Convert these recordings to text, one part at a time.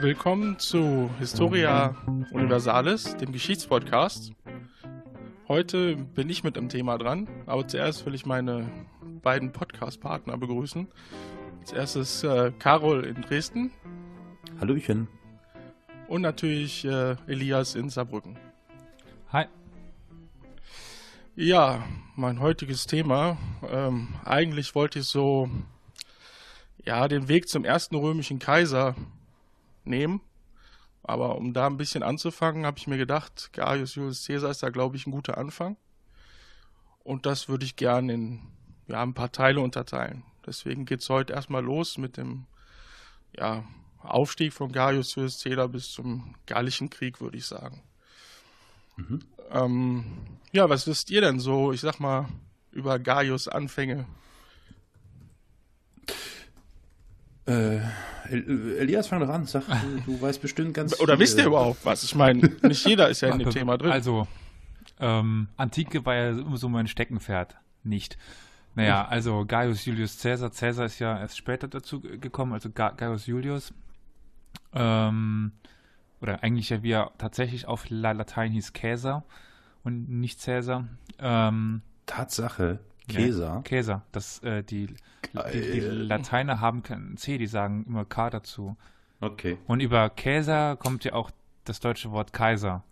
willkommen zu Historia Universalis, dem Geschichtspodcast. Heute bin ich mit dem Thema dran, aber zuerst will ich meine beiden Podcast-Partner begrüßen. Als erstes äh, Carol in Dresden. Hallöchen. Und natürlich äh, Elias in Saarbrücken. Hi. Ja, mein heutiges Thema. Ähm, eigentlich wollte ich so ja den Weg zum ersten römischen Kaiser nehmen. Aber um da ein bisschen anzufangen, habe ich mir gedacht, Gaius Julius Caesar ist da, glaube ich, ein guter Anfang. Und das würde ich gerne in ja, ein paar Teile unterteilen. Deswegen geht es heute erstmal los mit dem ja, Aufstieg von Gaius Julius Caesar bis zum Gallischen Krieg, würde ich sagen. Mhm. Ähm, ja, was wisst ihr denn so, ich sag mal, über Gaius Anfänge? Äh, Elias, fang doch an. Sag, du, du weißt bestimmt ganz Oder viel. wisst ihr überhaupt was? Ich meine, nicht jeder ist ja in dem Thema drin. Also, ähm, Antike war ja immer so mein Steckenpferd. Nicht. Naja, also Gaius Julius Caesar. Caesar ist ja erst später dazu gekommen, also Gaius Julius. Ähm, oder eigentlich ja, wie er tatsächlich auf Latein hieß Caesar und nicht Caesar. Ähm, Tatsache. Käser. Ja, Käser. Das, äh, die, die, die, Lateiner haben kein C, die sagen immer K dazu. Okay. Und über Käser kommt ja auch das deutsche Wort Kaiser.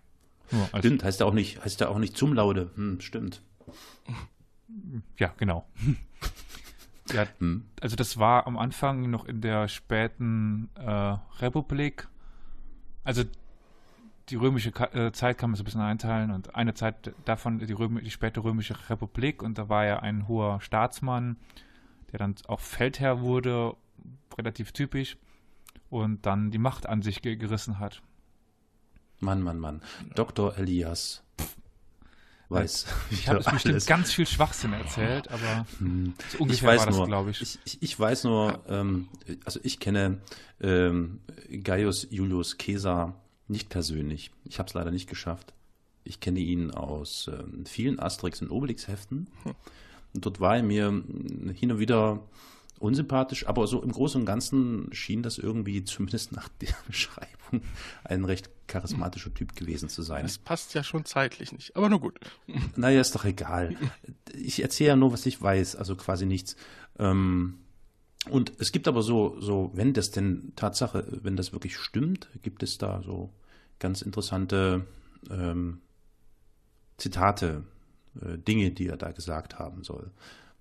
stimmt, heißt ja auch nicht, heißt ja auch nicht zum Laude. Hm, stimmt. Ja, genau. ja, hm. Also das war am Anfang noch in der späten äh, Republik. Also die römische äh, Zeit kann man so ein bisschen einteilen und eine Zeit davon die, Röm die späte römische Republik und da war er ein hoher Staatsmann, der dann auch Feldherr wurde, relativ typisch und dann die Macht an sich ge gerissen hat. Mann, Mann, Mann. Dr. Elias weiß. Ich habe bestimmt ganz viel Schwachsinn erzählt, aber hm. so ungefähr ich weiß war das, glaube ich. ich. ich. ich. weiß nur, ähm, also ich kenne ähm, Gaius Julius Caesar nicht persönlich. Ich habe es leider nicht geschafft. Ich kenne ihn aus äh, vielen Asterix- und Obelix-Heften. Und dort war er mir hin und wieder unsympathisch, aber so im Großen und Ganzen schien das irgendwie, zumindest nach der Beschreibung, ein recht charismatischer Typ gewesen zu sein. Das passt ja schon zeitlich nicht, aber nur gut. Naja, ist doch egal. Ich erzähle ja nur, was ich weiß, also quasi nichts. Ähm, und es gibt aber so, so, wenn das denn Tatsache, wenn das wirklich stimmt, gibt es da so ganz interessante ähm, Zitate, äh, Dinge, die er da gesagt haben soll.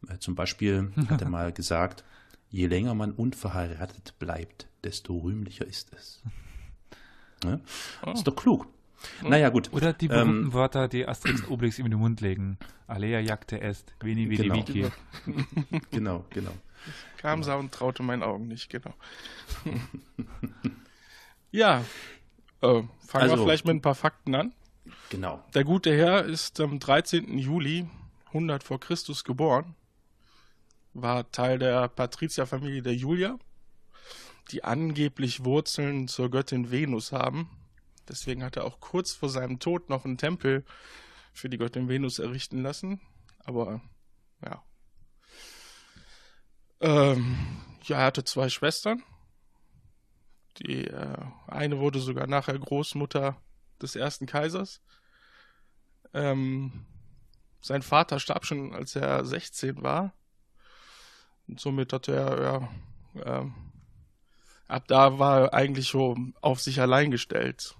Äh, zum Beispiel hat er mal gesagt, je länger man unverheiratet bleibt, desto rühmlicher ist es. Ja? Oh. Ist doch klug. Oh. Naja, gut. Oder die berühmten ähm, Wörter, die Asterix und Obelix ihm in den Mund legen. Alea jagte est, veni vidi genau. vici. genau, genau. Kam sah und traute meinen Augen nicht, genau. ja, äh, fangen also, wir vielleicht mit ein paar Fakten an. Genau. Der gute Herr ist am 13. Juli 100 vor Christus geboren, war Teil der Patrizierfamilie der Julia, die angeblich Wurzeln zur Göttin Venus haben. Deswegen hat er auch kurz vor seinem Tod noch einen Tempel für die Göttin Venus errichten lassen. Aber ja, ähm, ja, er hatte zwei Schwestern. Die äh, eine wurde sogar nachher Großmutter des ersten Kaisers. Ähm, sein Vater starb schon, als er 16 war. Und somit hatte er, ja, äh, ab da war er eigentlich so auf sich allein gestellt.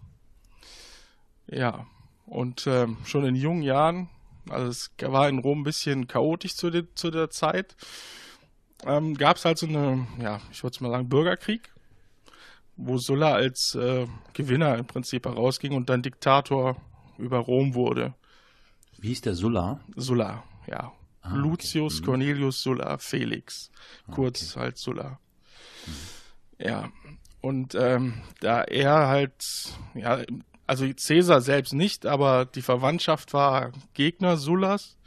Ja, und äh, schon in jungen Jahren, also es war in Rom ein bisschen chaotisch zu, de, zu der Zeit, ähm, gab es halt so eine, ja, ich würde mal sagen, Bürgerkrieg, wo Sulla als äh, Gewinner im Prinzip herausging und dann Diktator über Rom wurde. Wie hieß der Sulla? Sulla, ja. Ah, okay. Lucius mhm. Cornelius Sulla Felix, kurz okay. halt Sulla. Mhm. Ja, und ähm, da er halt, ja, also Caesar selbst nicht, aber die Verwandtschaft war Gegner Sullas,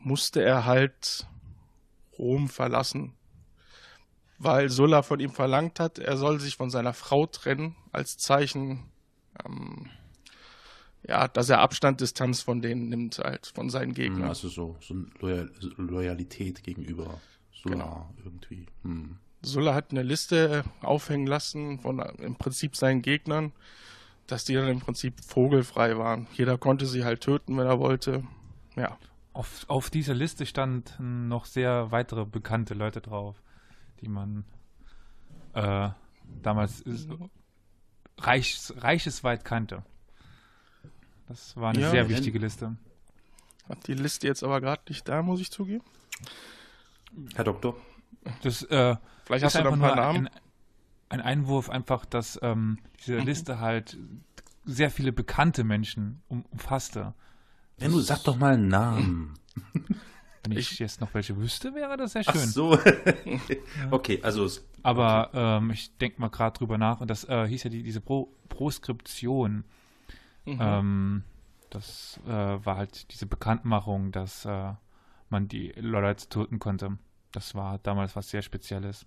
musste er halt Rom verlassen, weil Sulla von ihm verlangt hat, er soll sich von seiner Frau trennen, als Zeichen, ähm, ja, dass er Abstand, Distanz von denen nimmt, halt, von seinen hm, Gegnern. Also so, so Loyal Loyalität gegenüber Sulla genau. irgendwie. Hm. Sulla hat eine Liste aufhängen lassen von im Prinzip seinen Gegnern, dass die dann im Prinzip vogelfrei waren. Jeder konnte sie halt töten, wenn er wollte. Ja. Auf, auf dieser Liste standen noch sehr weitere bekannte Leute drauf, die man äh, damals ist, reich, reichesweit kannte. Das war eine Ja, sehr wichtige Liste. Hat die Liste jetzt aber gerade nicht da, muss ich zugeben. Herr Doktor? Das äh, Vielleicht hast du da ein einfach paar nur Namen. ein, ein Einwurf einfach, dass ähm, diese Liste halt sehr viele bekannte Menschen um, umfasste. Ja, du sag doch mal einen Namen. Wenn ich, jetzt noch welche wüsste, wäre das sehr schön. Ach so. okay, also es- Aber ähm, ich denke mal gerade drüber nach und das äh, hieß ja die, diese Pro Proskription. Mhm. Ähm, das äh, war halt diese Bekanntmachung, dass äh, man die Leute töten konnte. Das war damals was sehr Spezielles.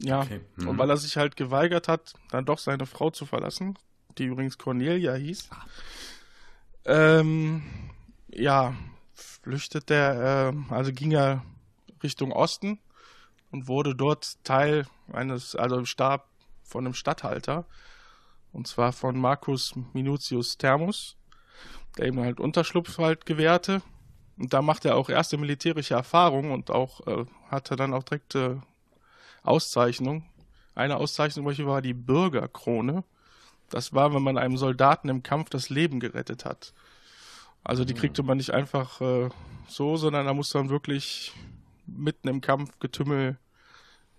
Ja, Okay. Mhm. und weil er sich halt geweigert hat, dann doch seine Frau zu verlassen, die übrigens Cornelia hieß, ähm, ja, flüchtet er, ähm, also ging er Richtung Osten und wurde dort Teil eines, also Stab von einem Statthalter, und zwar von Marcus Minutius Thermus, der ihm halt Unterschlupf halt gewährte. Und da macht er auch erste militärische Erfahrung und auch äh, hatte dann auch direkt äh, Auszeichnung. Eine Auszeichnung war die Bürgerkrone. Das war, wenn man einem Soldaten im Kampf das Leben gerettet hat. Also die kriegte man nicht einfach äh, so, sondern da musste man wirklich mitten im Kampfgetümmel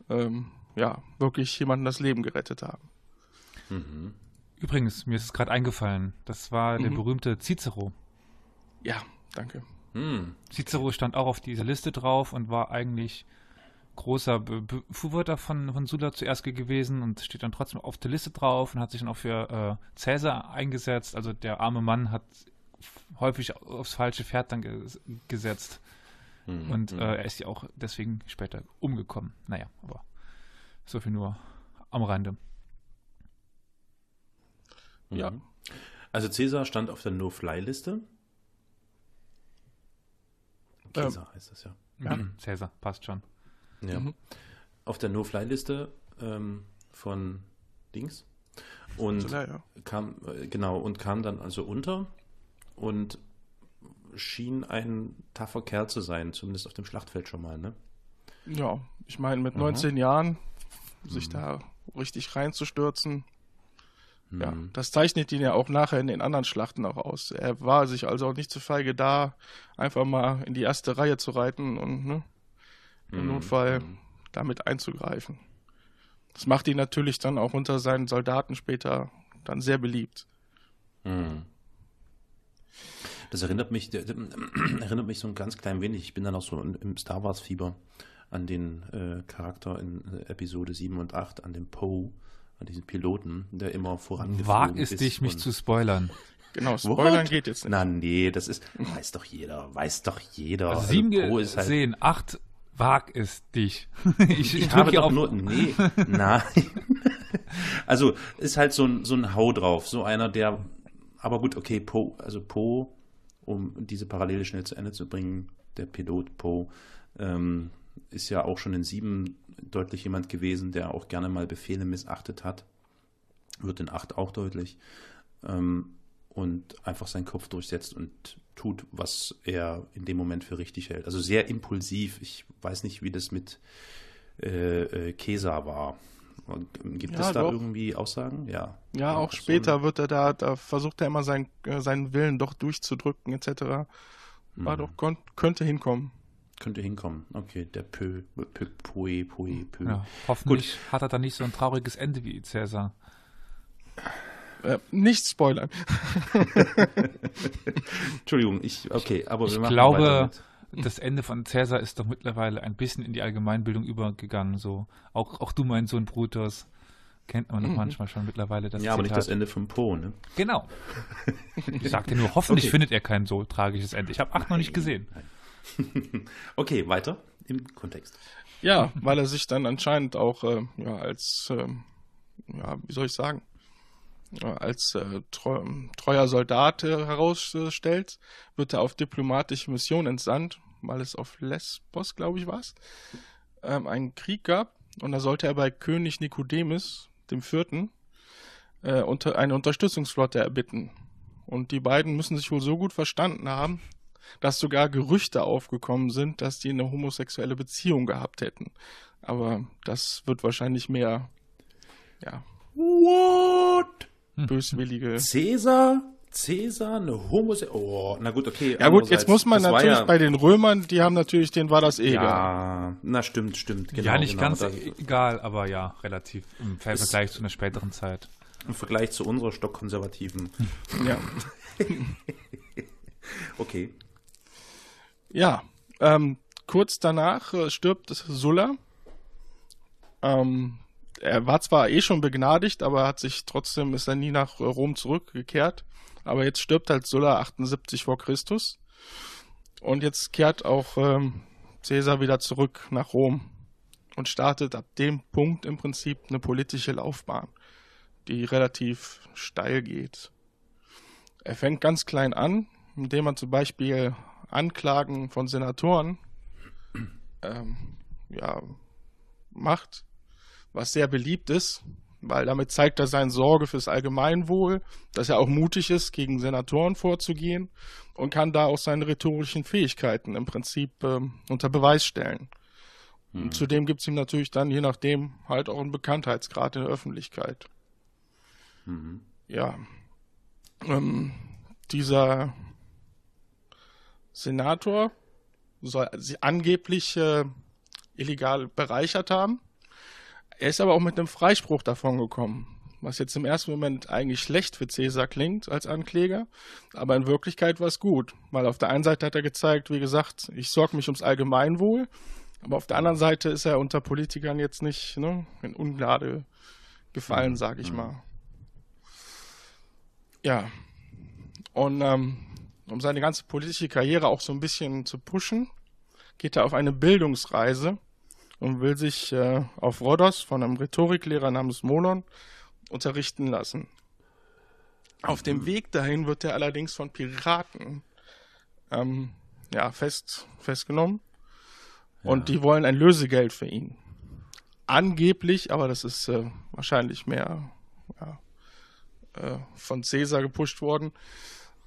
ähm, ja, wirklich jemandem das Leben gerettet haben. Übrigens, mir ist es gerade eingefallen, das war der Mhm. berühmte Cicero. Ja, danke. Hm. Cicero stand auch auf dieser Liste drauf und war eigentlich großer Be- Befürworter von, von Sulla zuerst gewesen und steht dann trotzdem auf der Liste drauf und hat sich dann auch für äh, Cäsar eingesetzt. Also der arme Mann hat häufig aufs falsche Pferd dann ges gesetzt. Hm. Und äh, er ist ja auch deswegen später umgekommen. Naja, aber so viel nur am Rande. Ja. Mhm. Also Cäsar stand auf der No-Fly-Liste. Cäsar heißt das ja. Ja. Cäsar, passt schon. Ja. Mhm. Auf der No-Fly-Liste ähm, von Dings. Und Ja, ja. kam, äh, genau, und kam dann also unter und schien ein taffer Kerl zu sein, zumindest auf dem Schlachtfeld schon mal, ne? Ja, ich meine, mit Aha. 19 Jahren sich da richtig reinzustürzen, ja, Mhm. das zeichnet ihn ja auch nachher in den anderen Schlachten auch aus. Er war sich also auch nicht zu feige da, einfach mal in die erste Reihe zu reiten und ne, im Mhm. Notfall damit einzugreifen. Das macht ihn natürlich dann auch unter seinen Soldaten später dann sehr beliebt. Mhm. Das erinnert mich, der- erinnert mich so ein ganz klein wenig. Ich bin dann auch so im Star Wars Fieber an den äh, Charakter in äh, Episode 7 und 8, an den Poe, an diesen Piloten, der immer vorangeflogen Wag es ist dich, mich zu spoilern. Genau, Spoilern What? geht jetzt nicht. Na nee, das ist, weiß doch jeder, weiß doch jeder. Also Also sieben Poe ist halt, gesehen, acht, wag es dich. ich ich habe doch nur, nee, nein. Also ist halt so ein, so ein Hau drauf, so einer, der, aber gut, okay, Poe, also Poe, um diese Parallele schnell zu Ende zu bringen, der Pilot Poe, ähm, ist ja auch schon in sieben deutlich jemand gewesen, der auch gerne mal Befehle missachtet hat. Wird in acht auch deutlich. Ähm, und einfach seinen Kopf durchsetzt und tut, was er in dem Moment für richtig hält. Also sehr impulsiv. Ich weiß nicht, wie das mit äh, äh, Kesa war. Ähm, Gibt Ja, es da doch. irgendwie Aussagen? Ja. Ja, auch so später wird er da, da versucht er immer sein, äh, seinen Willen doch durchzudrücken, etc. War Mhm. doch, könnte hinkommen. Könnte hinkommen. Okay, der Pö, Pö, Poe, Poe, Pö. ja, hoffentlich hat er dann nicht so ein trauriges Ende wie Cäsar. Äh, nicht spoilern. Entschuldigung, ich, okay, aber Ich wir machen glaube, weiter mit. Das Ende von Cäsar ist doch mittlerweile ein bisschen in die Allgemeinbildung übergegangen. So auch, auch du, mein Sohn Brutus, kennt man doch manchmal schon mittlerweile das Ja, aber nicht das Zitat. Ende von Poe, ne? Genau. Ich sagte nur, hoffentlich Okay. findet er kein so tragisches Ende. Ich habe acht noch nicht gesehen. Okay, weiter im Kontext. Ja, weil er sich dann anscheinend auch äh, ja, als, ähm, ja, wie soll ich sagen, als äh, treu, treuer Soldat äh, herausstellt, wird er auf diplomatische Mission entsandt, weil es auf Lesbos, glaube ich, war es, ähm, einen Krieg gab. Und da sollte er bei König Nikodemus, dem Vierten, äh, unter, eine Unterstützungsflotte erbitten. Und die beiden müssen sich wohl so gut verstanden haben, dass sogar Gerüchte aufgekommen sind, dass die eine homosexuelle Beziehung gehabt hätten. Aber das wird wahrscheinlich mehr, ja. What? Böswillige. Cäsar? Cäsar eine homosexuelle. Oh, na gut, okay. Ja gut, jetzt muss man natürlich ja, bei den Römern, die haben natürlich, denen war das eh egal. Ja, na stimmt, stimmt. Genau, ja, nicht genau, ganz egal, aber ja, relativ im Vergleich zu einer späteren Zeit. Im Vergleich zu unserer Stockkonservativen. ja. okay. Ja, ähm, kurz danach äh, stirbt Sulla. Ähm, er war zwar eh schon begnadigt, aber hat sich trotzdem ist er nie nach Rom zurückgekehrt. Aber jetzt stirbt halt Sulla 78 vor Christus. Und jetzt kehrt auch ähm, Caesar wieder zurück nach Rom und startet ab dem Punkt im Prinzip eine politische Laufbahn, die relativ steil geht. Er fängt ganz klein an, indem man zum Beispiel Anklagen von Senatoren ähm, ja, macht, was sehr beliebt ist, weil damit zeigt er seine Sorge fürs Allgemeinwohl, dass er auch mutig ist, gegen Senatoren vorzugehen und kann da auch seine rhetorischen Fähigkeiten im Prinzip ähm, unter Beweis stellen. Mhm. Und zudem gibt es ihm natürlich dann, je nachdem, halt auch einen Bekanntheitsgrad in der Öffentlichkeit. Mhm. Ja. Ähm, dieser Senator soll sie angeblich äh, illegal bereichert haben. Er ist aber auch mit einem Freispruch davon gekommen, was jetzt im ersten Moment eigentlich schlecht für Cäsar klingt als Ankläger, aber in Wirklichkeit war es gut, weil auf der einen Seite hat er gezeigt, wie gesagt, ich sorge mich ums Allgemeinwohl, aber auf der anderen Seite ist er unter Politikern jetzt nicht ne, in Ungnade gefallen, sage ich mal. Ja, und ähm, um seine ganze politische Karriere auch so ein bisschen zu pushen, geht er auf eine Bildungsreise und will sich äh, auf Rhodos von einem Rhetoriklehrer namens Molon unterrichten lassen. Auf dem Weg dahin wird er allerdings von Piraten ähm, ja, fest, festgenommen ja. und die wollen ein Lösegeld für ihn. Angeblich, aber das ist äh, wahrscheinlich mehr ja, äh, von Caesar gepusht worden,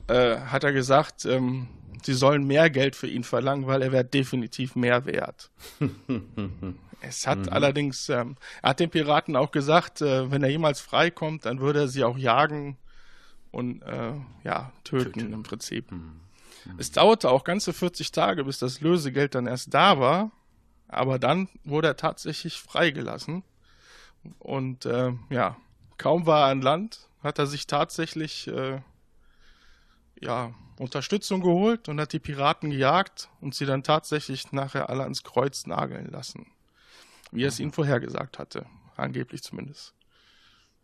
äh, hat er gesagt, ähm, sie sollen mehr Geld für ihn verlangen, weil er wäre definitiv mehr wert. es hat mhm. allerdings, ähm, er hat den Piraten auch gesagt, äh, wenn er jemals freikommt, dann würde er sie auch jagen und äh, ja, töten, töten, im Prinzip. Mhm. Mhm. Es dauerte auch ganze 40 Tage, bis das Lösegeld dann erst da war, aber dann wurde er tatsächlich freigelassen. Und äh, ja, kaum war er an Land, hat er sich tatsächlich äh, ja, Unterstützung geholt und hat die Piraten gejagt und sie dann tatsächlich nachher alle ans Kreuz nageln lassen. Wie er es ihnen vorhergesagt hatte. Angeblich zumindest.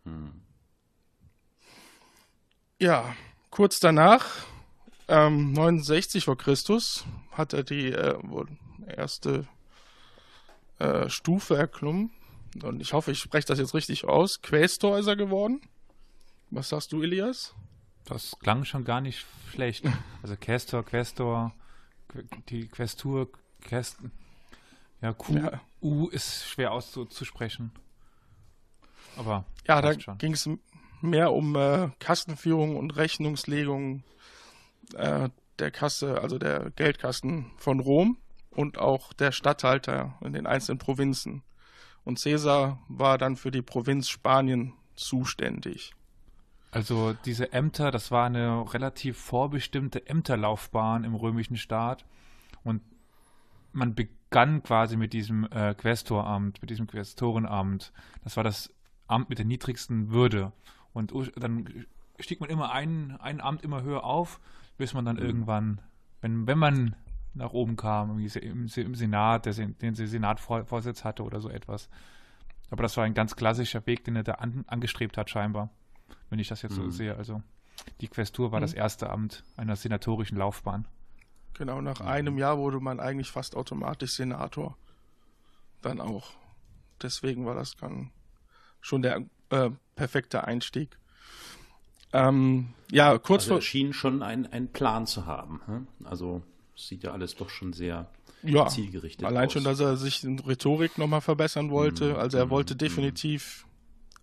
Hm. Ja, kurz danach, ähm, 69 vor Christus, hat er die äh, erste äh, Stufe erklommen. Und ich hoffe, ich spreche das jetzt richtig aus. Quästor ist er geworden. Was sagst du, Elias? Das klang schon gar nicht schlecht. Also Castor, Questor, die Questur, Quest. Ja, Q, ja. U ist schwer auszusprechen. Aber ja, da ging es mehr um äh, Kassenführung und Rechnungslegung äh, der Kasse, also der Geldkassen von Rom und auch der Statthalter in den einzelnen Provinzen. Und Caesar war dann für die Provinz Spanien zuständig. Also diese Ämter, das war eine relativ vorbestimmte Ämterlaufbahn im römischen Staat und man begann quasi mit diesem äh, Questoramt, mit diesem Questorenamt. Das war das Amt mit der niedrigsten Würde und dann stieg man immer ein, ein Amt immer höher auf, bis man dann mhm. irgendwann, wenn, wenn man nach oben kam, im, im Senat, der, den Senatvorsitz hatte oder so etwas. Aber das war ein ganz klassischer Weg, den er da an, angestrebt hat, scheinbar wenn ich das jetzt mhm. so sehe. Also die Questur war mhm. das erste Amt einer senatorischen Laufbahn. Genau, nach einem Jahr wurde man eigentlich fast automatisch Senator. Dann auch. Deswegen war das dann schon der äh, perfekte Einstieg. Ähm, ja, kurz also vor. schien schon ein, ein Plan zu haben. Hm? Also sieht ja alles doch schon sehr ja, zielgerichtet allein aus. schon, dass er sich in Rhetorik nochmal verbessern wollte. Mhm. Also er wollte Mhm. definitiv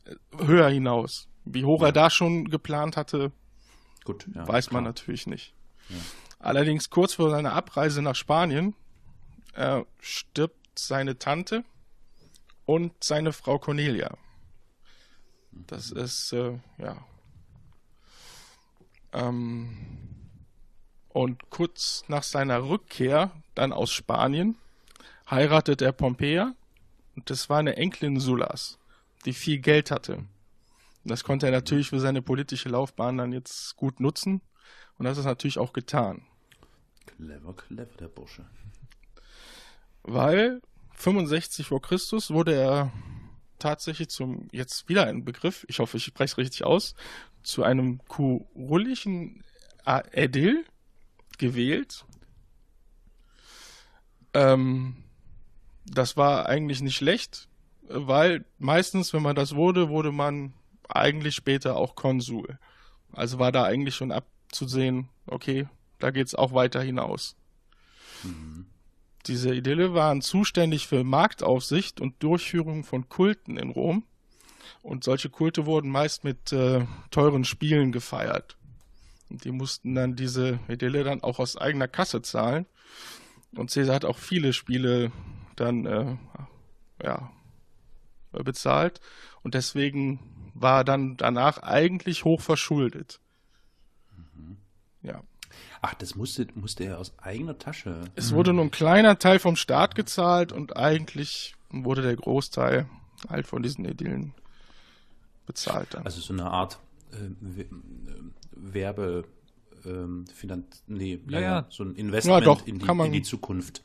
äh, höher hinaus. Wie hoch er da schon geplant hatte, Gut, ja, weiß man klar. natürlich nicht. Ja. Allerdings kurz vor seiner Abreise nach Spanien äh, stirbt seine Tante und seine Frau Cornelia. Das ist, äh, ja. Ähm, und kurz nach seiner Rückkehr dann aus Spanien heiratet er Pompea und das war eine Enkelin Sullas, die viel Geld hatte. Das konnte er natürlich für seine politische Laufbahn dann jetzt gut nutzen und das ist natürlich auch getan. Clever, clever, der Bursche. weil 65 vor Christus wurde er tatsächlich zum, jetzt wieder ein Begriff, ich hoffe, ich spreche es richtig aus, zu einem kurulischen Ädil gewählt. Ähm, das war eigentlich nicht schlecht, weil meistens, wenn man das wurde, wurde man eigentlich später auch Konsul. Also war da eigentlich schon abzusehen, okay, da geht's auch weiter hinaus. Diese Idylle waren zuständig für Marktaufsicht und Durchführung von Kulten in Rom. Und solche Kulte wurden meist mit äh, teuren Spielen gefeiert. Und die mussten dann diese Idylle dann auch aus eigener Kasse zahlen. Und Caesar hat auch viele Spiele dann äh, ja, bezahlt. Und deswegen war dann danach eigentlich hoch verschuldet. Ja. Ach, das musste, musste er aus eigener Tasche. Es wurde nur ein kleiner Teil vom Staat gezahlt und eigentlich wurde der Großteil halt von diesen Idyllen bezahlt dann. Also so eine Art äh, We- Werbe, ähm, Finanz, nee, Ja, ja. so ein Investment Ja, doch, in, die, man- in die Zukunft.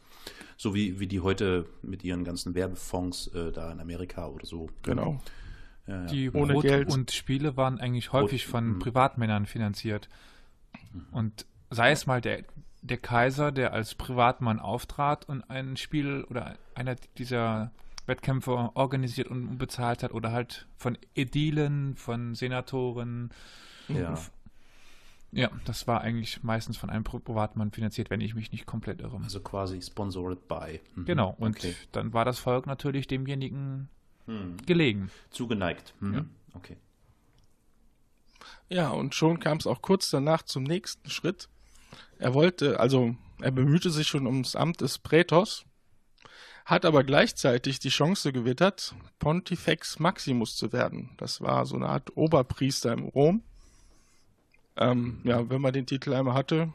So wie, wie die heute mit ihren ganzen Werbefonds äh, da in Amerika oder so. genau. Ja, ja. Die Ohne Brot- Geld. und Spiele waren eigentlich häufig Brot- von mhm. Privatmännern finanziert. Und sei es mal der, der Kaiser, der als Privatmann auftrat und ein Spiel oder einer dieser Wettkämpfe organisiert und bezahlt hat, oder halt von Ädilen, von Senatoren. ja. Ja, das war eigentlich meistens von einem Pri- Privatmann finanziert, wenn ich mich nicht komplett irre. Also quasi sponsored by. Mhm. Genau, und Okay. dann war das Volk natürlich demjenigen Hm. gelegen. Zugeneigt. Mhm. Ja. Okay. Ja, und schon kam es auch kurz danach zum nächsten Schritt. Er wollte, also er bemühte sich schon ums Amt des Prätors, hat aber gleichzeitig die Chance gewittert, Pontifex Maximus zu werden. Das war so eine Art Oberpriester in Rom. Ähm, ja, wenn man den Titel einmal hatte,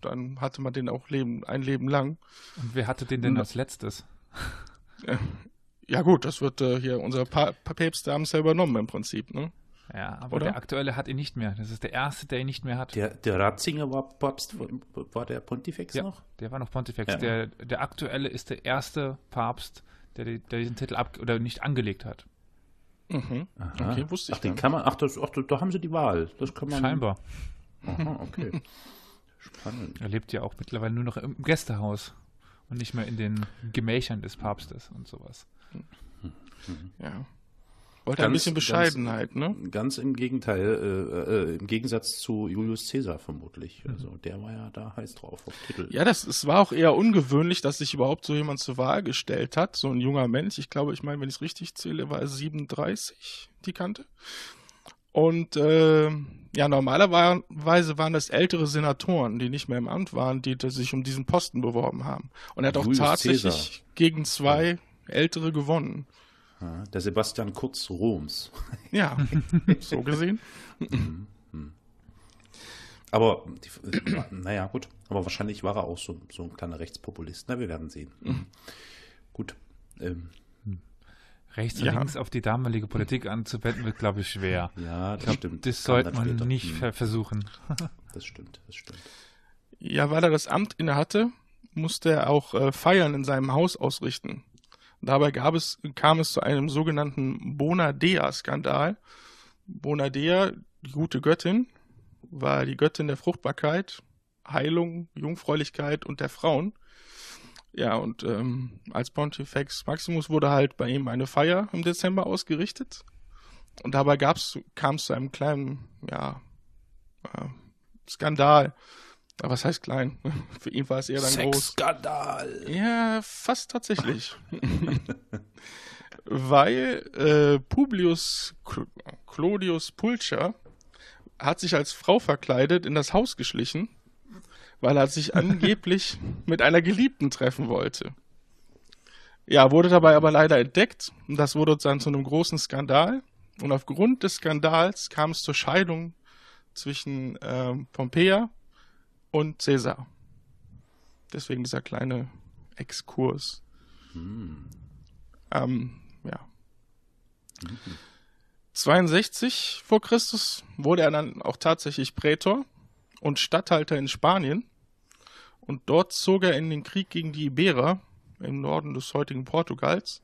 dann hatte man den auch leben, ein Leben lang. Und wer hatte den denn Na- als letztes? Ja gut, das wird äh, hier unser pa Pa- Päpste haben es ja übernommen im Prinzip, ne? Ja, aber Oder? der aktuelle hat ihn nicht mehr. Das ist der erste, der ihn nicht mehr hat. Der, der Ratzinger war Papst, war der Pontifex Ja. noch? Der war noch Pontifex. Ja. Der, der aktuelle ist der erste Papst, der, der diesen Titel ab oder nicht angelegt hat. Mhm. Aha. Okay, wusste ich Ach, den kann man, ach, das, ach, da haben sie die Wahl. Das kann man. Scheinbar. Aha, okay. Spannend. Er lebt ja auch mittlerweile nur noch im Gästehaus und nicht mehr in den Gemächern des Papstes und sowas. Ja. Wollte ein Ganz- bisschen Bescheidenheit, ne? Ganz im Gegenteil, äh, äh, im Gegensatz zu Julius Caesar vermutlich. Also der war ja da heiß drauf auf Titel. Ja, das, es war auch eher ungewöhnlich, dass sich überhaupt so jemand zur Wahl gestellt hat. So ein junger Mensch. Ich glaube, ich meine, wenn ich es richtig zähle, war er 37, die Kante. Und äh, ja, normalerweise waren das ältere Senatoren, die nicht mehr im Amt waren, die sich um diesen Posten beworben haben. Und er hat auch Julius tatsächlich Caesar. gegen zwei ältere gewonnen. Der Sebastian Kurz Roms. Ja, so gesehen. Aber, die, naja, gut. Aber wahrscheinlich war er auch so, so ein kleiner Rechtspopulist. Na, wir werden sehen. Mhm. Gut. Ähm, Rechts und Ja. links auf die damalige Politik anzuwenden, wird, glaube ich, schwer. ja, das glaub, stimmt. Das sollte man später. nicht Hm, ver- versuchen. Das stimmt, das stimmt. Ja, weil er das Amt innehatte, musste er auch äh, Feiern in seinem Haus ausrichten. Dabei gab es, kam es zu einem sogenannten Bonadea-Skandal. Bonadea, die gute Göttin, war die Göttin der Fruchtbarkeit, Heilung, Jungfräulichkeit und der Frauen. Ja, und ähm, als Pontifex Maximus wurde halt bei ihm eine Feier im Dezember ausgerichtet. Und dabei kam es zu einem kleinen, ja, äh, Skandal. Aber was heißt klein? Für ihn war es eher dann groß. Skandal. Ja, fast tatsächlich. Weil äh, Publius Clodius Pulcher hat sich als Frau verkleidet in das Haus geschlichen, weil er sich angeblich mit einer Geliebten treffen wollte. Ja, wurde dabei aber leider entdeckt und das wurde dann zu einem großen Skandal. Und aufgrund des Skandals kam es zur Scheidung zwischen ähm, Pompea und Caesar. Deswegen dieser kleine Exkurs. Hm. Ähm, ja. Mhm. 62 vor Christus wurde er dann auch tatsächlich Prätor und Statthalter in Spanien. Und dort zog er in den Krieg gegen die Iberer im Norden des heutigen Portugals,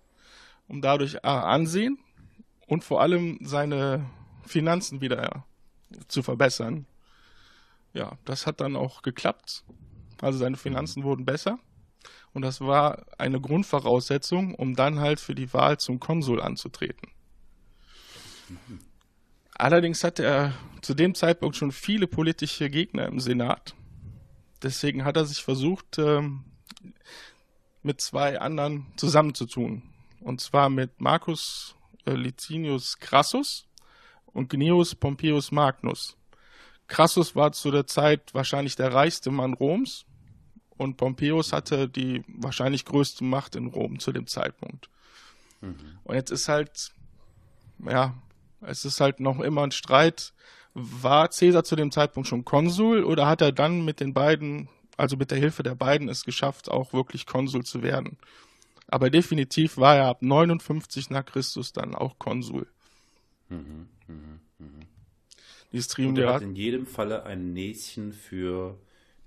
um dadurch Ansehen und vor allem seine Finanzen wieder zu verbessern. Ja, das hat dann auch geklappt. Also seine Finanzen wurden besser. Und das war eine Grundvoraussetzung, um dann halt für die Wahl zum Konsul anzutreten. Allerdings hatte er zu dem Zeitpunkt schon viele politische Gegner im Senat. Deswegen hat er sich versucht, ähm, mit zwei anderen zusammenzutun. Und zwar mit Marcus äh, Licinius Crassus und Gnaeus Pompeius Magnus. Crassus war zu der Zeit wahrscheinlich der reichste Mann Roms und Pompeius hatte die wahrscheinlich größte Macht in Rom zu dem Zeitpunkt. Mhm. Und jetzt ist halt, ja, es ist halt noch immer ein Streit. War Caesar zu dem Zeitpunkt schon Konsul oder hat er dann mit den beiden, also mit der Hilfe der beiden, es geschafft, auch wirklich Konsul zu werden? Aber definitiv war er ab 59 nach Christus dann auch Konsul. Mhm, mh, mh. Dieses Triumvirat. Und er hat in jedem Falle ein Näschen für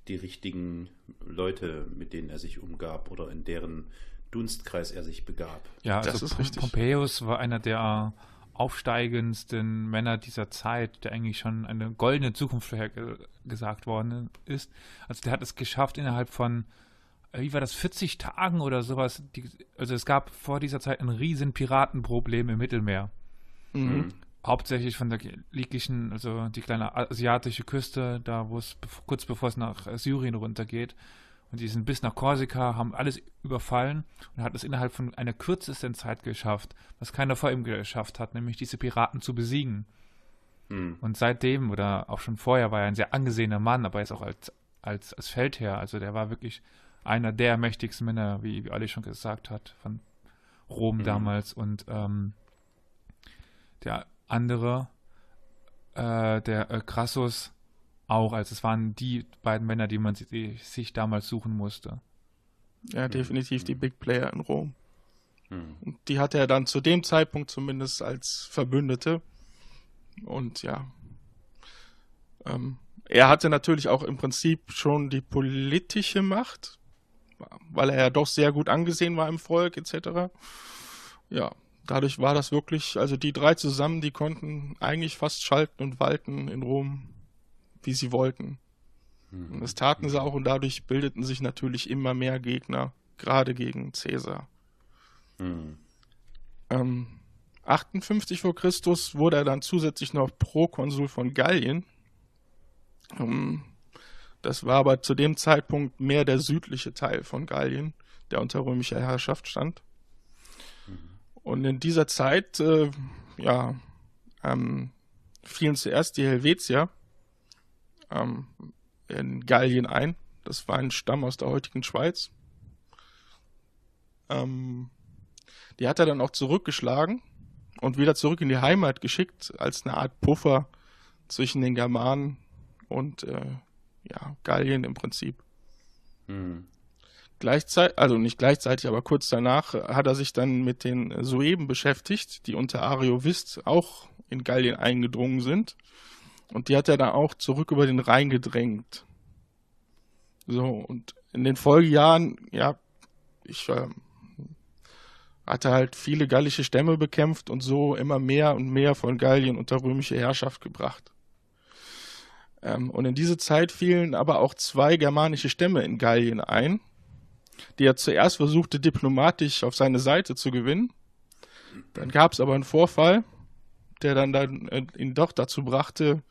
die richtigen Leute, mit denen er sich umgab oder in deren Dunstkreis er sich begab. Ja, also das ist richtig. Pompeius war einer der aufsteigendsten Männer dieser Zeit, der eigentlich schon eine goldene Zukunft vorhergesagt worden ist. Also der hat es geschafft innerhalb von, äh, wie war das, 40 Tagen oder sowas. Die, also es gab vor dieser Zeit ein riesen Piratenproblem im Mittelmeer. Mhm. Hauptsächlich von der lieglichen, also die kleine asiatische Küste, da wo es kurz bevor es nach Syrien runtergeht. Und die sind bis nach Korsika, haben alles überfallen und hat es innerhalb von einer kürzesten Zeit geschafft, was keiner vor ihm geschafft hat, nämlich diese Piraten zu besiegen. Hm. Und seitdem oder auch schon vorher war er ein sehr angesehener Mann, aber er ist auch als, als, als Feldherr. Also der war wirklich einer der mächtigsten Männer, wie, wie Ali schon gesagt hat, von Rom mhm. damals. Und ähm, der andere, äh, der äh, Crassus, auch. Also es waren die beiden Männer, die man sich damals suchen musste. Ja, definitiv die Big Player in Rom. Hm. Und die hatte er dann zu dem Zeitpunkt zumindest als Verbündete. Und ja. Ähm, er hatte natürlich auch im Prinzip schon die politische Macht, weil er ja doch sehr gut angesehen war im Volk etc. Ja, dadurch war das wirklich, also die drei zusammen, die konnten eigentlich fast schalten und walten in Rom wie sie wollten. Und das taten sie auch und dadurch bildeten sich natürlich immer mehr Gegner, gerade gegen Caesar. Mhm. Ähm, 58 vor Christus wurde er dann zusätzlich noch Prokonsul von Gallien. Ähm, das war aber zu dem Zeitpunkt mehr der südliche Teil von Gallien, der unter römischer Herrschaft stand. Und in dieser Zeit, äh, ja, ähm, fielen zuerst die Helvetier, ähm, in Gallien ein. Das war ein Stamm aus der heutigen Schweiz. Ähm, die hat er dann auch zurückgeschlagen und wieder zurück in die Heimat geschickt, als eine Art Puffer zwischen den Germanen und äh, ja, Gallien im Prinzip. Hm. Gleichzeitig, also nicht gleichzeitig, aber kurz danach hat er sich dann mit den Sueben beschäftigt, die unter Ariovist auch in Gallien eingedrungen sind und die hat er dann auch zurück über den Rhein gedrängt. So, und in den Folgejahren, ja, ich äh, hatte halt viele gallische Stämme bekämpft und so immer mehr und mehr von Gallien unter römische Herrschaft gebracht. Ähm, und in diese Zeit fielen aber auch zwei germanische Stämme in Gallien ein, die er zuerst versuchte, diplomatisch auf seine Seite zu gewinnen. Dann gab es aber einen Vorfall, der dann, dann äh, ihn doch dazu brachte,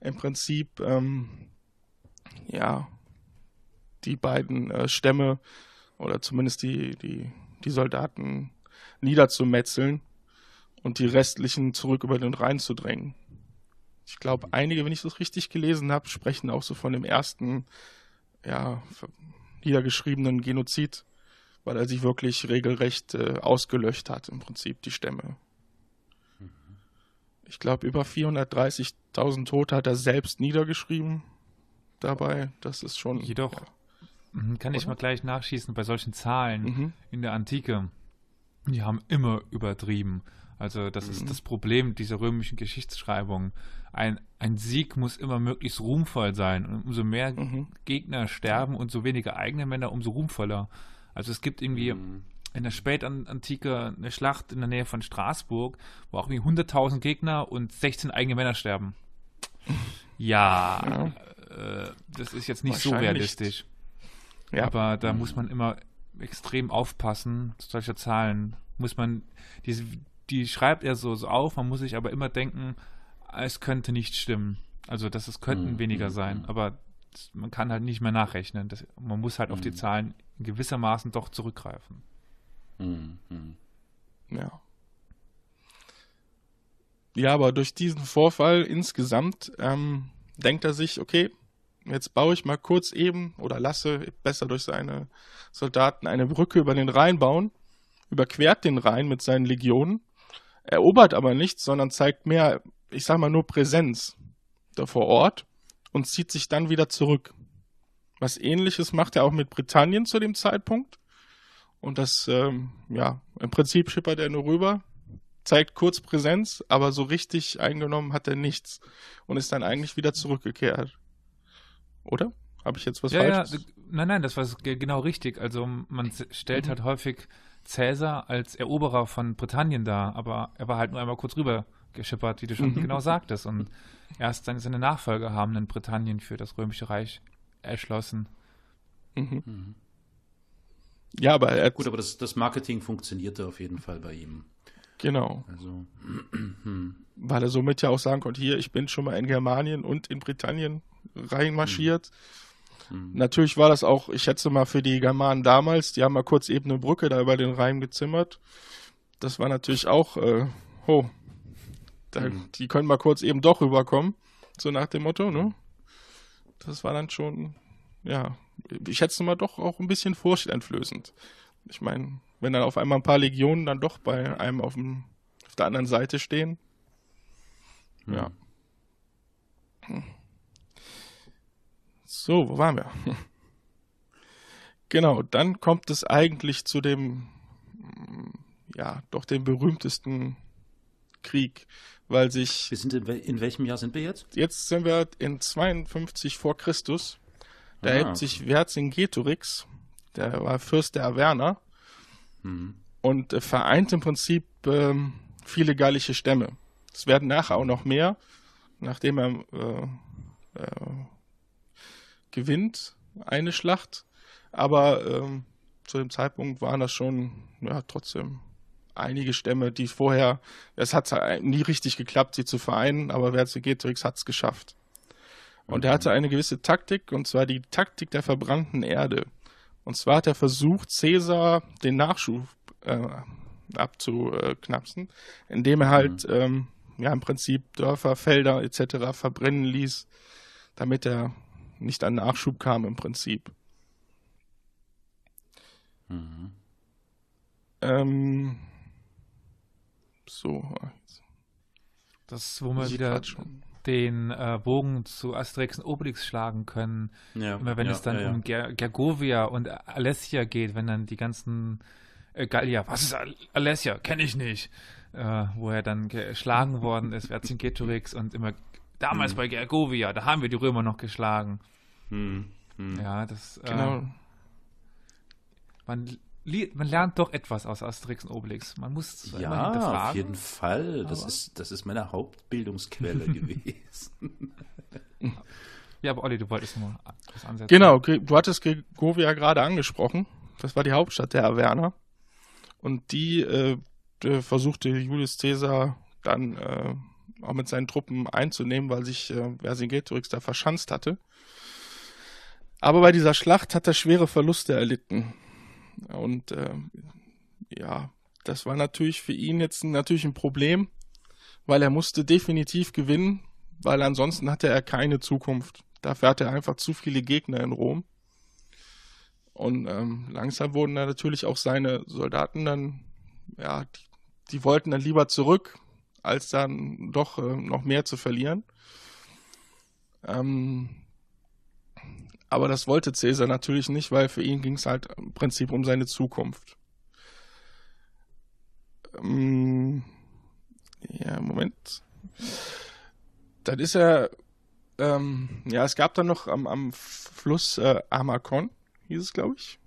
im Prinzip ähm, ja, die beiden äh, Stämme oder zumindest die, die, die Soldaten niederzumetzeln und die restlichen zurück über den Rhein zu drängen. Ich glaube, einige, wenn ich das richtig gelesen habe, sprechen auch so von dem ersten, ja, niedergeschriebenen Genozid, weil er sich wirklich regelrecht äh, ausgelöscht hat, im Prinzip, die Stämme. Ich glaube, über 430.000 Tote hat er selbst niedergeschrieben dabei. Das ist schon. Jedoch ja. Mhm, kann ich mal gleich nachschießen bei solchen Zahlen mhm. in der Antike. Die haben immer übertrieben. Also das mhm. ist das Problem dieser römischen Geschichtsschreibung. Ein, ein Sieg muss immer möglichst ruhmvoll sein. Und umso mehr mhm. Gegner sterben und so weniger eigene Männer, umso ruhmvoller. Also es gibt irgendwie mhm. in der Spätantike eine Schlacht in der Nähe von Straßburg, wo auch irgendwie 100.000 Gegner und 16 eigene Männer sterben. Ja, ja. Äh, das ist jetzt nicht so realistisch. Ja. Aber da muss man immer extrem aufpassen, solche Zahlen. Muss man, die, die schreibt er so, so auf, man muss sich aber immer denken, es könnte nicht stimmen. Also, dass es könnten mhm. weniger mhm, sein, mhm. aber man kann halt nicht mehr nachrechnen. Das, man muss halt mhm. auf die mhm. Zahlen in gewissermaßen doch zurückgreifen. Mhm. Ja. Ja, aber durch diesen Vorfall insgesamt ähm, denkt er sich, okay, jetzt baue ich mal kurz eben oder lasse besser durch seine Soldaten eine Brücke über den Rhein bauen, überquert den Rhein mit seinen Legionen, erobert aber nichts, sondern zeigt mehr, ich sag mal nur Präsenz da vor Ort und zieht sich dann wieder zurück. Was ähnliches macht er auch mit Britannien zu dem Zeitpunkt. Und das, ähm, ja, im Prinzip schippert er nur rüber, zeigt kurz Präsenz, aber so richtig eingenommen hat er nichts und ist dann eigentlich wieder zurückgekehrt. Oder? Habe ich jetzt was ja, Falsches? Ja, nein, nein, das war genau richtig. Also man stellt mhm. halt häufig Cäsar als Eroberer von Britannien dar, aber er war halt nur einmal kurz rüber geschippert, wie du schon mhm. genau sagtest. Und erst seine, seine Nachfolger haben dann Britannien für das Römische Reich erschlossen. Mhm. mhm. Ja, aber er gut, aber das, das Marketing funktionierte auf jeden Fall bei ihm. Genau. Also, weil er somit ja auch sagen konnte, hier, ich bin schon mal in Germanien und in Britannien reinmarschiert. Mhm. Mhm. Natürlich war das auch, ich schätze mal, für die Germanen damals, die haben mal kurz eben eine Brücke da über den Rhein gezimmert. Das war natürlich auch, äh, oh, da, mhm. die können mal kurz eben doch rüberkommen, so nach dem Motto, ne? Das war dann schon, ja, ich schätze mal doch auch ein bisschen furchteinflößend. Ich meine, wenn dann auf einmal ein paar Legionen dann doch bei einem auf, dem, auf der anderen Seite stehen. Mhm. Ja. Hm. So, wo waren wir? genau, dann kommt es eigentlich zu dem, ja, doch dem berühmtesten Krieg, weil sich. Wir sind in, in welchem Jahr sind wir jetzt? Jetzt sind wir in 52 vor Christus. Da ah, hält sich Vercingetorix, der war Fürst der Averner mhm. und äh, vereint im Prinzip ähm, viele gallische Stämme. Es werden nachher auch noch mehr, nachdem er äh, äh, gewinnt eine Schlacht, aber ähm, zu dem Zeitpunkt waren das schon ja trotzdem einige Stämme, die vorher, es hat nie richtig geklappt, sie zu vereinen, aber Vercingetorix hat es geschafft. Und er hatte eine gewisse Taktik, und zwar die Taktik der verbrannten Erde. Und zwar hat er versucht, Caesar den Nachschub äh, abzuknapsen, indem er halt mhm. ähm, ja im Prinzip Dörfer, Felder etc. verbrennen ließ, damit er nicht an Nachschub kam im Prinzip. Mhm. Ähm, so. Das, wo man wieder den äh, Bogen zu Asterix und Obelix schlagen können. Ja, Immer wenn ja, es dann ja, um Ger Gergovia und Alessia geht, wenn dann die ganzen äh, Gallier, was ist Al Alessia? Kenne ich nicht. Äh, wo er dann geschlagen worden ist, Vercingetorix und immer damals hm. bei Gergovia, da haben wir die Römer noch geschlagen. Hm. Hm. Ja, das. Äh, genau. Man man lernt doch etwas aus Asterix und Obelix. Man muss es ja, auf jeden Fall. Das ist, das ist meine Hauptbildungsquelle gewesen. Ja, aber Olli, du wolltest noch was ansetzen. Genau, du hattest Gregovia gerade angesprochen. Das war die Hauptstadt der Averner. Und die äh, versuchte Julius Caesar dann äh, auch mit seinen Truppen einzunehmen, weil sich äh, Vercingetorix da verschanzt hatte. Aber bei dieser Schlacht hat er schwere Verluste erlitten. Und äh, ja, das war natürlich für ihn jetzt natürlich ein Problem, weil er musste definitiv gewinnen, weil ansonsten hatte er keine Zukunft. Dafür hatte er einfach zu viele Gegner in Rom. Und ähm, langsam wurden dann natürlich auch seine Soldaten dann, ja, die, die wollten dann lieber zurück, als dann doch äh, noch mehr zu verlieren. Ähm, aber das wollte Cäsar natürlich nicht, weil für ihn ging es halt im Prinzip um seine Zukunft. Ähm, ja, Moment. Dann ist er, ähm, ja, es gab dann noch am, am Fluss äh, Amakon, hieß es, glaube ich.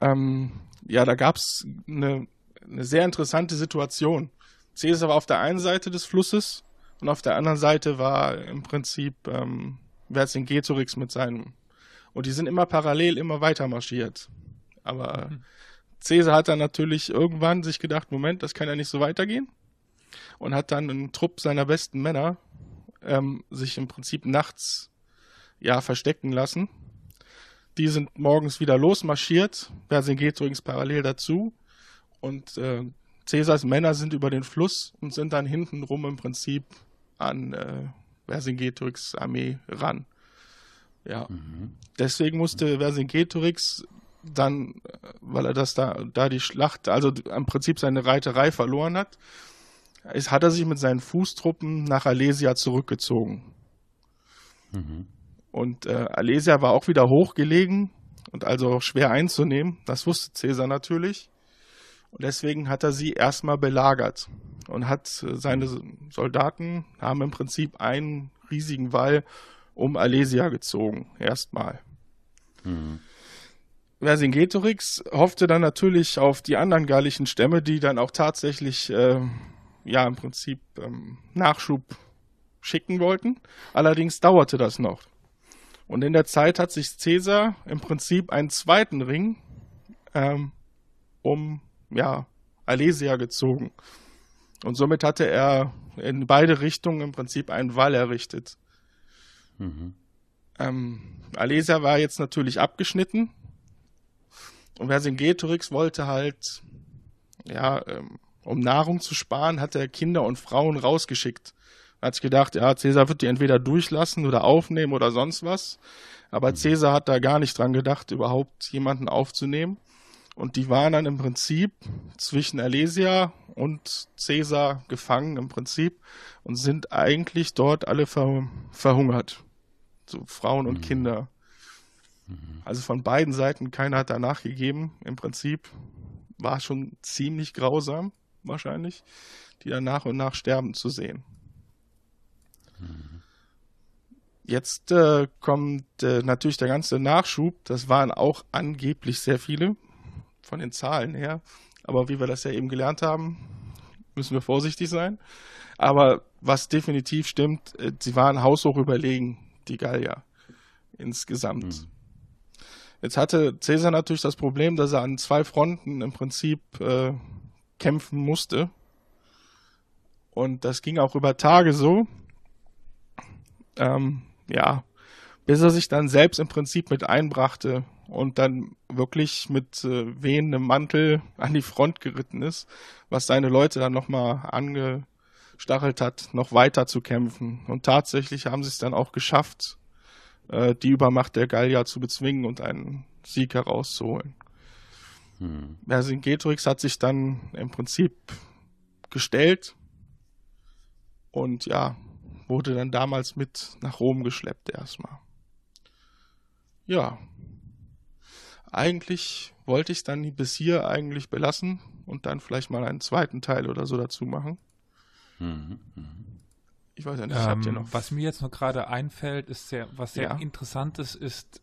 Ähm, ja, da gab es eine, eine sehr interessante Situation. Caesar war auf der einen Seite des Flusses und auf der anderen Seite war im Prinzip ähm, Vercingetorix mit seinem. Und die sind immer parallel, immer weiter marschiert. Aber mhm. Caesar hat dann natürlich irgendwann sich gedacht, Moment, das kann ja nicht so weitergehen. Und hat dann einen Trupp seiner besten Männer ähm, sich im Prinzip nachts ja verstecken lassen. Die sind morgens wieder losmarschiert, Vercingetorix parallel dazu. Und äh, Caesars Männer sind über den Fluss und sind dann hinten rum im Prinzip an äh, Vercingetorix Armee ran. Ja. Mhm. Deswegen musste Vercingetorix dann, weil er das da, da die Schlacht, also im Prinzip seine Reiterei verloren hat, ist, hat er sich mit seinen Fußtruppen nach Alesia zurückgezogen. Mhm. Und äh, Alesia war auch wieder hochgelegen und also schwer einzunehmen. Das wusste Caesar natürlich. Und deswegen hat er sie erstmal belagert und hat seine Soldaten haben im Prinzip einen riesigen Wall um Alesia gezogen, erstmal. Mhm. Vercingetorix hoffte dann natürlich auf die anderen gallischen Stämme, die dann auch tatsächlich äh, ja im Prinzip ähm, Nachschub schicken wollten. Allerdings dauerte das noch. Und in der Zeit hat sich Caesar im Prinzip einen zweiten Ring ähm, um ja, Alesia gezogen. Und somit hatte er in beide Richtungen im Prinzip einen Wall errichtet. Mhm. Ähm, Alesia war jetzt natürlich abgeschnitten. Und Vercingetorix wollte halt, ja, ähm, um Nahrung zu sparen, hat er Kinder und Frauen rausgeschickt. Hat sich gedacht, ja, Cäsar wird die entweder durchlassen oder aufnehmen oder sonst was. Aber mhm. Cäsar hat da gar nicht dran gedacht, überhaupt jemanden aufzunehmen. Und die waren dann im Prinzip zwischen Alesia und Caesar gefangen im Prinzip und sind eigentlich dort alle ver verhungert. So Frauen und mhm. Kinder. Mhm. Also von beiden Seiten, keiner hat danach gegeben. Im Prinzip war schon ziemlich grausam, wahrscheinlich, die dann nach und nach sterben zu sehen. Mhm. Jetzt äh, kommt äh, natürlich der ganze Nachschub. Das waren auch angeblich sehr viele von den Zahlen her. Aber wie wir das ja eben gelernt haben, müssen wir vorsichtig sein. Aber was definitiv stimmt, äh, sie waren haushoch überlegen, die Gallier insgesamt. Mhm. Jetzt hatte Caesar natürlich das Problem, dass er an zwei Fronten im Prinzip äh, kämpfen musste. Und das ging auch über Tage so. Ähm, ja, bis er sich dann selbst im Prinzip mit einbrachte und dann wirklich mit äh, wehendem Mantel an die Front geritten ist, was seine Leute dann nochmal angestachelt hat, noch weiter zu kämpfen. Und tatsächlich haben sie es dann auch geschafft, äh, die Übermacht der Gallier zu bezwingen und einen Sieg herauszuholen. Hm. Vercingetorix hat sich dann im Prinzip gestellt und ja, wurde dann damals mit nach Rom geschleppt erstmal. Ja, eigentlich wollte ich es dann bis hier eigentlich belassen und dann vielleicht mal einen zweiten Teil oder so dazu machen. Mhm, Ich weiß ja nicht, ähm, habt ihr noch. Was mir jetzt noch gerade einfällt, ist sehr, was sehr ja. interessantes ist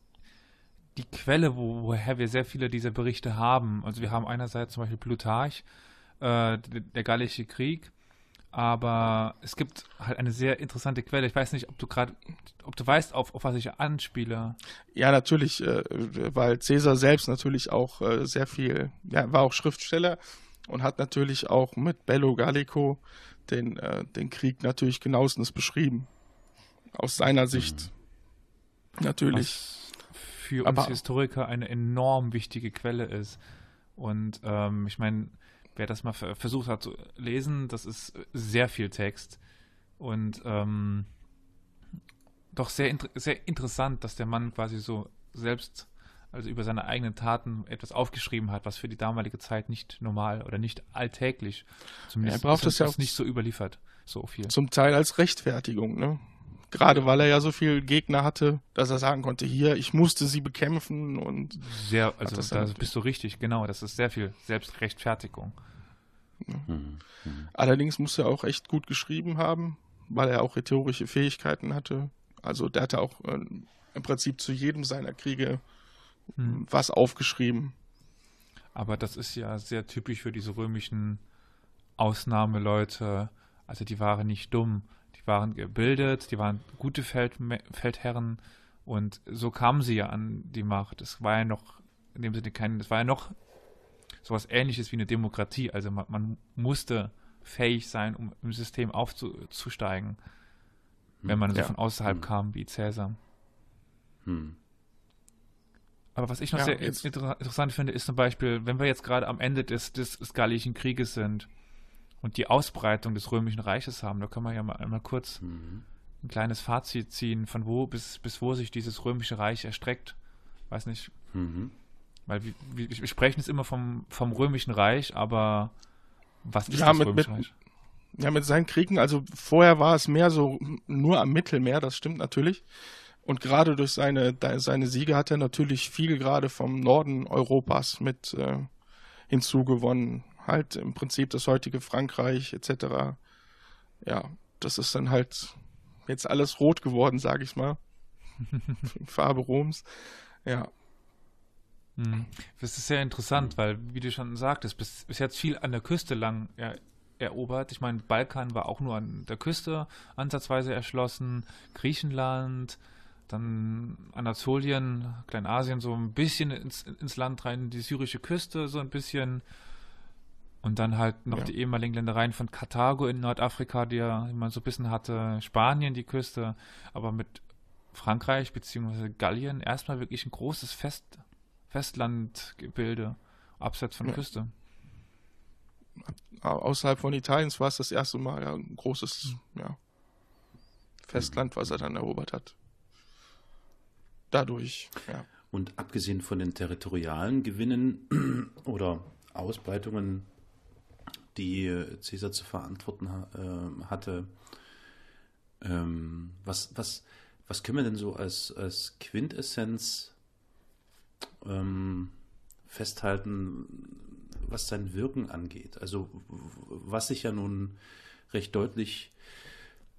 die Quelle, wo, woher wir sehr viele dieser Berichte haben. Also wir haben einerseits zum Beispiel Plutarch, äh, der, der Gallische Krieg, aber es gibt halt eine sehr interessante Quelle. Ich weiß nicht, ob du gerade, ob du weißt, auf, auf was ich anspiele. Ja, natürlich, äh, weil Cäsar selbst natürlich auch äh, sehr viel, ja, war auch Schriftsteller und hat natürlich auch mit Bello Gallico den, äh, den Krieg natürlich genauestens beschrieben. Aus seiner Sicht. Natürlich. für uns Historiker eine enorm wichtige Quelle ist. Und ähm, ich meine, wer das mal versucht hat zu lesen, das ist sehr viel Text. Und ähm, doch sehr, inter sehr interessant, dass der Mann quasi so selbst, also über seine eigenen Taten etwas aufgeschrieben hat, was für die damalige Zeit nicht normal oder nicht alltäglich, zumindest er braucht es ja auch nicht so überliefert, so viel. Zum Teil als Rechtfertigung, ne? Gerade weil er ja so viele Gegner hatte, dass er sagen konnte, hier, ich musste sie bekämpfen und. Sehr, also da bist du richtig, genau. Das ist sehr viel Selbstrechtfertigung. Ja. Mhm. Allerdings muss er auch echt gut geschrieben haben, weil er auch rhetorische Fähigkeiten hatte. Also der hatte auch äh, im Prinzip zu jedem seiner Kriege mhm. was aufgeschrieben. Aber das ist ja sehr typisch für diese römischen Ausnahmeleute. Also die waren nicht dumm waren gebildet, die waren gute Feld, Feldherren und so kamen sie ja an die Macht. Es war ja noch, in dem Sinne kein, es war ja noch sowas ähnliches wie eine Demokratie. Also man, man musste fähig sein, um im System aufzusteigen, hm. wenn man ja. so von außerhalb hm. kam wie Cäsar. Hm. Aber was ich noch ja, sehr inter interessant finde, ist zum Beispiel, wenn wir jetzt gerade am Ende des, des, des Gallischen Krieges sind und die Ausbreitung des Römischen Reiches haben. Da können wir ja mal, mal kurz mhm. ein kleines Fazit ziehen, von wo bis, bis wo sich dieses Römische Reich erstreckt. Weiß nicht. Mhm. Weil wir, wir, sprechen jetzt immer vom, vom Römischen Reich, aber was ist ja, das mit, Römische mit, Reich? Ja, mit seinen Kriegen, also vorher war es mehr so nur am Mittelmeer, das stimmt natürlich. Und gerade durch seine, seine Siege hat er natürlich viel gerade vom Norden Europas mit äh, hinzugewonnen halt im Prinzip das heutige Frankreich etc. Ja, das ist dann halt jetzt alles rot geworden, sage ich mal. Farbe Roms. Ja. Hm. Das ist sehr interessant, weil, wie du schon sagtest, bis, bis jetzt viel an der Küste lang er, erobert. Ich meine, Balkan war auch nur an der Küste ansatzweise erschlossen, Griechenland, dann Anatolien, Kleinasien so ein bisschen ins, ins Land rein, die syrische Küste so ein bisschen und dann halt noch ja. die ehemaligen Ländereien von Karthago in Nordafrika, die, ja, man so ein bisschen hatte, Spanien, die Küste, aber mit Frankreich bzw. Gallien erstmal wirklich ein großes Fest, Festlandgebilde, abseits von ja. Küste. Außerhalb von Italiens war es das erste Mal ja, ein großes ja, Festland, was er dann erobert hat. Dadurch, ja. Und abgesehen von den territorialen Gewinnen oder Ausbreitungen die Caesar zu verantworten äh, hatte. Ähm, was, was, was können wir denn so als, als Quintessenz ähm, festhalten, was sein Wirken angeht? Also was sich ja nun recht deutlich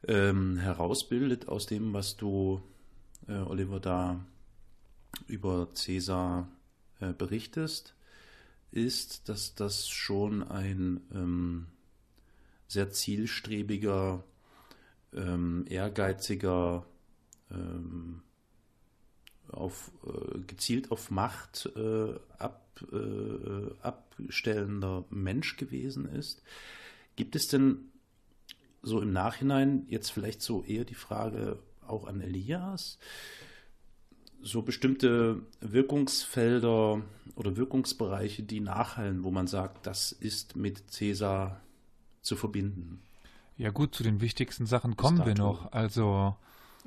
ähm, herausbildet aus dem, was du, äh, Oliver, da über Caesar äh, berichtest, ist, dass das schon ein ähm, sehr zielstrebiger, ähm, ehrgeiziger, ähm, auf, äh, gezielt auf Macht äh, ab, äh, abstellender Mensch gewesen ist. Gibt es denn so im Nachhinein jetzt vielleicht so eher die Frage auch an Elias? So bestimmte Wirkungsfelder oder Wirkungsbereiche, die nachhallen, wo man sagt, das ist mit Cäsar zu verbinden. Ja gut, zu den wichtigsten Sachen bis kommen dato. wir noch. Also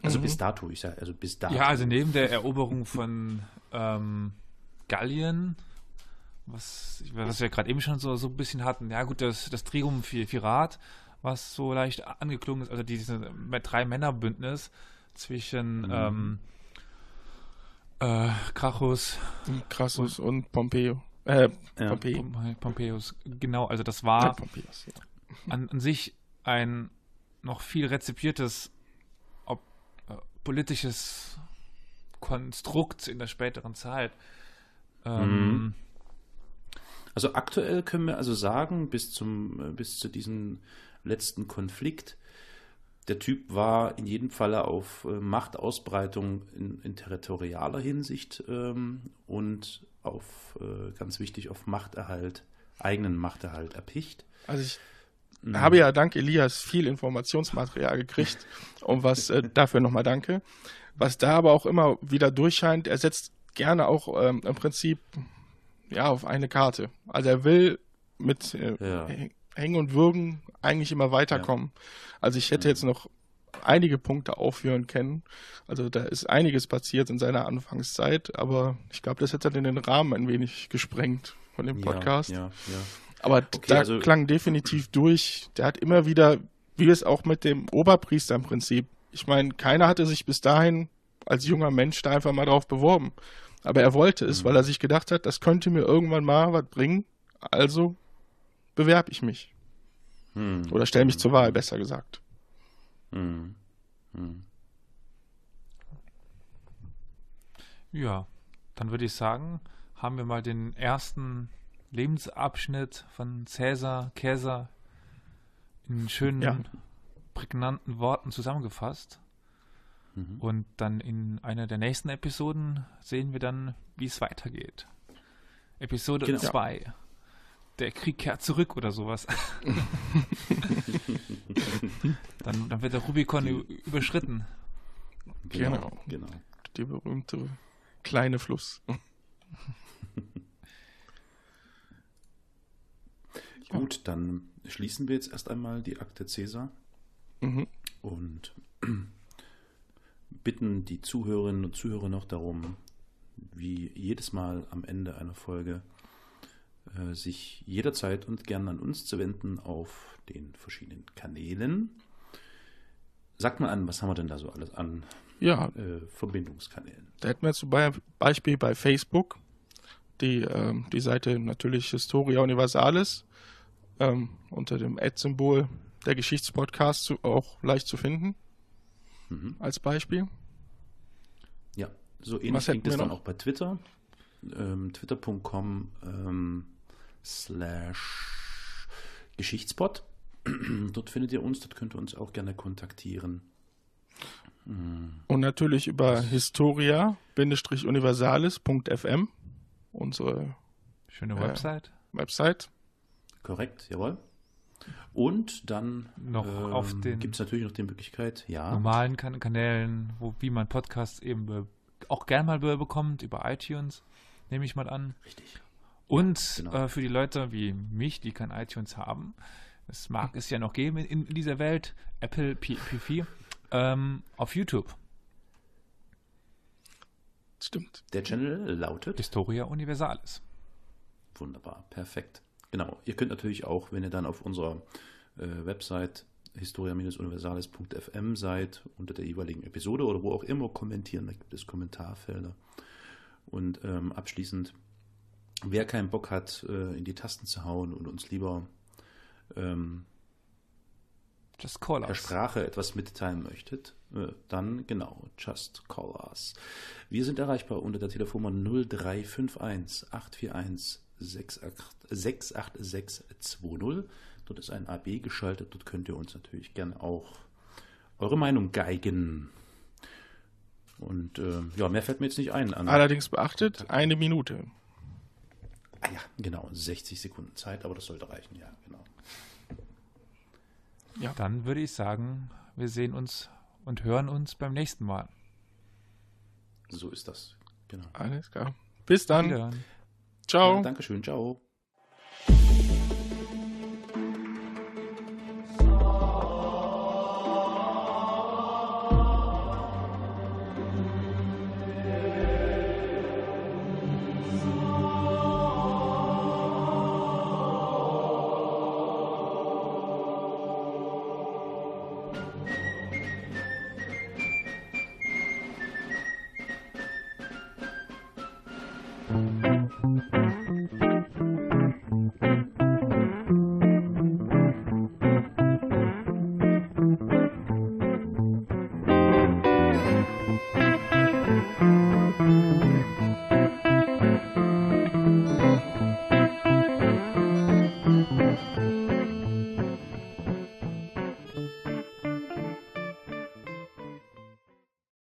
also mhm. bis dato, ich sage, also bis dato. Ja, also neben der Eroberung von ähm, Gallien, was, was wir gerade eben schon so, so ein bisschen hatten, ja gut, das, das Triumvirat, was so leicht angeklungen ist, also dieses Drei-Männer-Bündnis zwischen mhm. ähm, äh, Krachus. Crassus und, und Pompeo. Äh, ja. Pompei. Pompeius, genau, also das war ja, Pompeius, ja. an, an, sich ein noch viel rezipiertes ob, äh, politisches Konstrukt in der späteren Zeit. Ähm, mhm. also aktuell können wir also sagen, bis zum äh, bis zu diesem letzten Konflikt der Typ war in jedem Falle auf äh, Machtausbreitung in, in, territorialer Hinsicht ähm, und auf, äh, ganz wichtig, auf Machterhalt, eigenen Machterhalt erpicht. Also ich mhm. habe ja dank Elias viel Informationsmaterial gekriegt und was äh, dafür nochmal danke. Was da aber auch immer wieder durchscheint, er setzt gerne auch ähm, im Prinzip ja auf eine Karte. Also er will mit äh, ja. Hängen und Würgen eigentlich immer weiterkommen. Ja. Also ich hätte mhm. jetzt noch einige Punkte aufführen können. Also da ist einiges passiert in seiner Anfangszeit, aber ich glaube, das hätte dann den Rahmen ein wenig gesprengt von dem Podcast. Ja, ja, ja. Aber okay, da also klang definitiv durch. Der hat immer wieder, wie es auch mit dem Oberpriester im Prinzip. Ich meine, keiner hatte sich bis dahin als junger Mensch da einfach mal drauf beworben. Aber er wollte es, mhm. weil er sich gedacht hat, das könnte mir irgendwann mal was bringen. Also bewerbe ich mich. Mhm. Oder stelle mich zur Wahl, besser gesagt. Mhm. Mhm. Ja, dann würde ich sagen, haben wir mal den ersten Lebensabschnitt von Cäsar Käser in schönen, ja. prägnanten Worten zusammengefasst. Mhm. Und dann in einer der nächsten Episoden sehen wir dann, wie es weitergeht. Episode 2. Genau. Der Krieg kehrt zurück oder sowas. dann, dann wird der Rubikon überschritten. Genau, genau. genau. Der berühmte kleine Fluss. Gut, dann schließen wir jetzt erst einmal die Akte Cäsar mhm. und bitten die Zuhörerinnen und Zuhörer noch darum, wie jedes Mal am Ende einer Folge, sich jederzeit und gern an uns zu wenden auf den verschiedenen Kanälen. Sagt mal an, was haben wir denn da so alles an ja. äh, Verbindungskanälen? Da hätten wir zum Beispiel bei Facebook die, äh, die Seite natürlich Historia Universalis ähm, unter dem Ad-Symbol der Geschichtspodcast zu, auch leicht zu finden mhm. als Beispiel. Ja, so ähnlich klingt es dann auch bei Twitter. Ähm, Twitter.com ähm, slash Geschichtspot. dort findet ihr uns, dort könnt ihr uns auch gerne kontaktieren. Und natürlich über historia-universalis.fm, unsere schöne äh, Website. Website. Korrekt, jawohl. Und dann noch ähm, auf den gibt es natürlich noch die Möglichkeit, ja. Normalen kan Kanälen, wo, wie man Podcasts eben auch gern mal bekommt, über iTunes, nehme ich mal an. Richtig. Und genau. äh, für die Leute wie mich, die kein iTunes haben, es mag es ja noch geben in, in dieser Welt, Apple P4, ähm, auf YouTube. Stimmt. Der Channel lautet Historia Universalis. Wunderbar, perfekt. Genau, ihr könnt natürlich auch, wenn ihr dann auf unserer äh, Website historia-universales.fm seid, unter der jeweiligen Episode oder wo auch immer kommentieren, da gibt es Kommentarfelder. Und ähm, abschließend, wer keinen Bock hat, äh, in die Tasten zu hauen und uns lieber ähm, Just call per Sprache etwas mitteilen möchtet, äh, dann genau, just call us. Wir sind erreichbar unter der Telefonnummer 0351 841 68620. Dort ist ein AB geschaltet. Dort könnt ihr uns natürlich gerne auch eure Meinung geigen. Und äh, ja, mehr fällt mir jetzt nicht ein. Allerdings beachtet, eine Minute. Ah ja, genau, 60 Sekunden Zeit, aber das sollte reichen, ja, genau. Ja. Dann würde ich sagen, wir sehen uns und hören uns beim nächsten Mal. So ist das, genau. Alles klar. Bis dann. Ciao. Ja, Dankeschön, ciao.